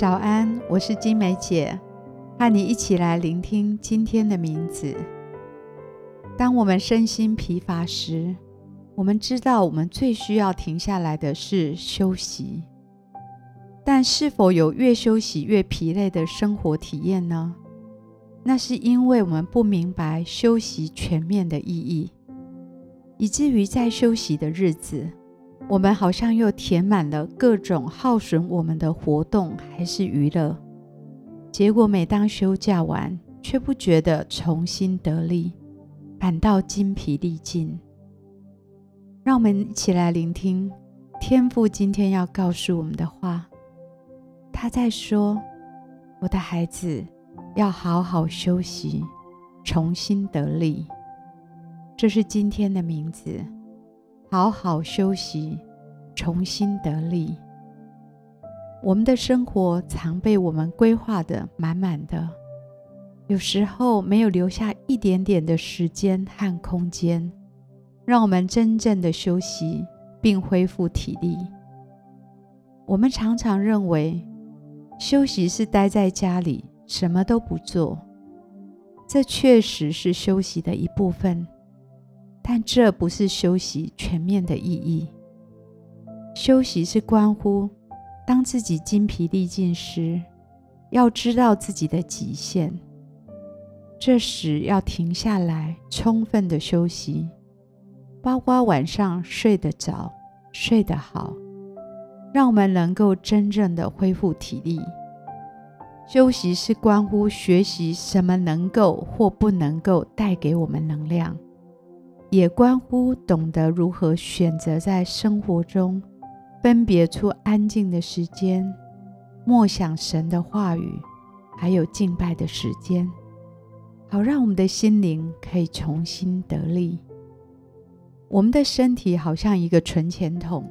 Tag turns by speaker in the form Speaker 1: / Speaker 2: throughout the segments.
Speaker 1: 早安，我是金梅姐，和你一起来聆听今天的名字。当我们身心疲乏时，我们知道我们最需要停下来的是休息。但是否有越休息越疲累的生活体验呢？那是因为我们不明白休息全面的意义，以至于在休息的日子，我们好像又填满了各种耗损我们的活动还是娱乐，结果每当休假完，却不觉得重新得力，反倒筋疲力尽。让我们一起来聆听天父今天要告诉我们的话。他在说：“我的孩子，要好好休息，重新得力。”这是今天的名字。好好休息，重新得力。我们的生活常被我们规划得满满的，有时候没有留下一点点的时间和空间，让我们真正的休息并恢复体力。我们常常认为，休息是待在家里什么都不做，这确实是休息的一部分。但这不是休息全面的意义。休息是关乎，当自己筋疲力尽时，要知道自己的极限。这时要停下来，充分的休息，包括晚上睡得着、睡得好，让我们能够真正的恢复体力。休息是关乎学习什么能够或不能够带给我们能量。也关乎懂得如何选择在生活中分别出安静的时间、默想神的话语，还有敬拜的时间，好让我们的心灵可以重新得力。我们的身体好像一个存钱筒，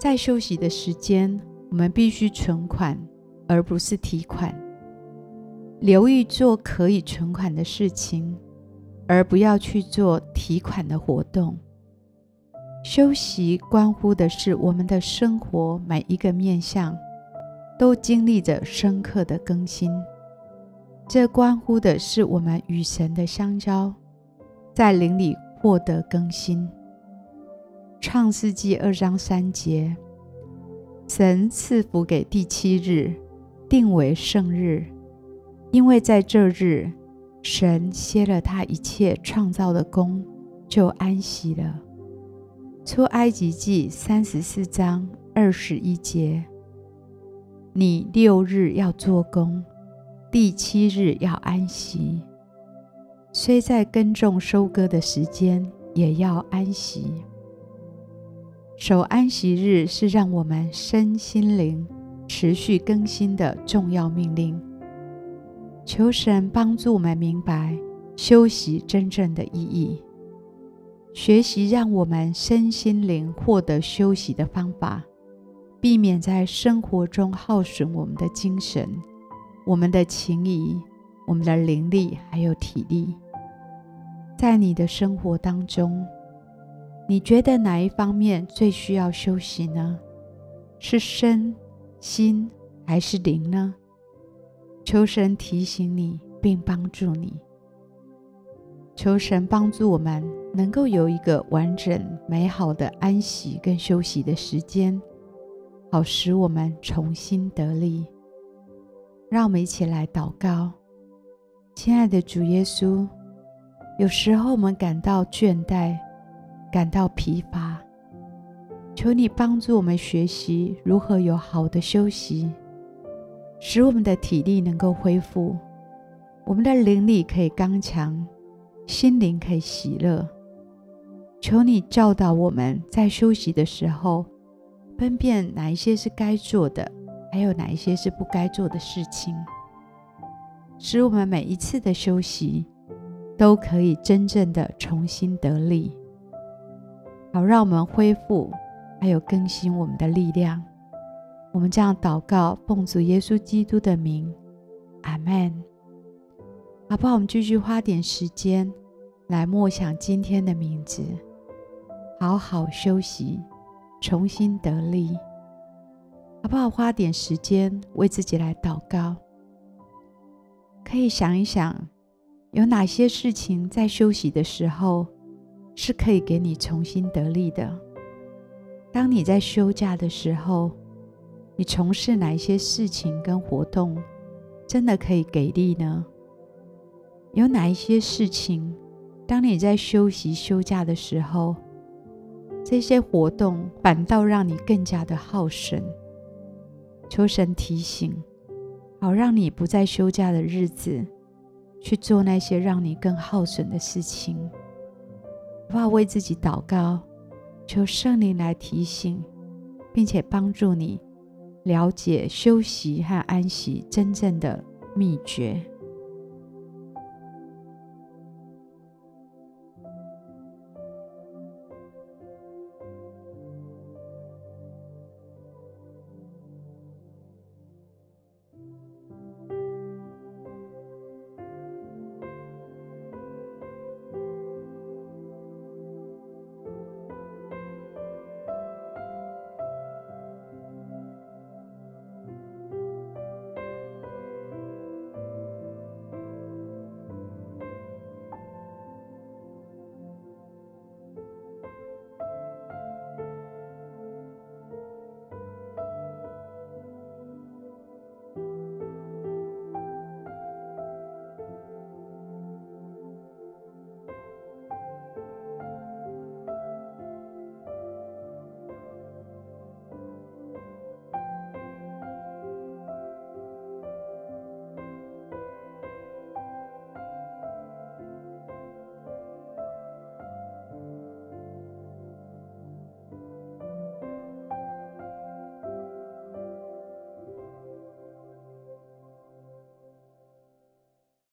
Speaker 1: 在休息的时间，我们必须存款，而不是提款，留意做可以存款的事情。而不要去做提款的活动。休息关乎的是我们的生活每一个面向都经历着深刻的更新，这关乎的是我们与神的相交，在灵里获得更新。创世纪二章三节，神赐福给第七日，定为圣日，因为在这日。神歇了他一切创造的工，就安息了。出埃及记三十四章二十一节：你六日要做工，第七日要安息。虽在耕种收割的时间，也要安息。守安息日是让我们身心灵持续更新的重要命令。求神帮助我们明白休息真正的意义，学习让我们身心灵获得休息的方法，避免在生活中耗损我们的精神、我们的情谊、我们的灵力还有体力。在你的生活当中，你觉得哪一方面最需要休息呢？是身心还是灵呢？求神提醒你，并帮助你。求神帮助我们，能够有一个完整美好的安息跟休息的时间，好使我们重新得力。让我们一起来祷告，亲爱的主耶稣。有时候我们感到倦怠，感到疲乏，求你帮助我们学习如何有好的休息。使我们的体力能够恢复，我们的灵力可以刚强，心灵可以喜乐。求你教导我们在休息的时候，分辨哪一些是该做的，还有哪一些是不该做的事情，使我们每一次的休息都可以真正的重新得力，好让我们恢复，还有更新我们的力量。我们这样祷告，奉主耶稣基督的名，阿门。好不好？我们继续花点时间来默想今天的名字，好好休息，重新得力。好不好？花点时间为自己来祷告，可以想一想，有哪些事情在休息的时候是可以给你重新得力的？当你在休假的时候，你从事哪一些事情跟活动真的可以给力呢？有哪一些事情，当你在休息休假的时候，这些活动反倒让你更加的耗神？求神提醒，好让你不在休假的日子去做那些让你更耗损的事情。不要为自己祷告。求圣灵来提醒，并且帮助你了解休息和安息真正的秘诀。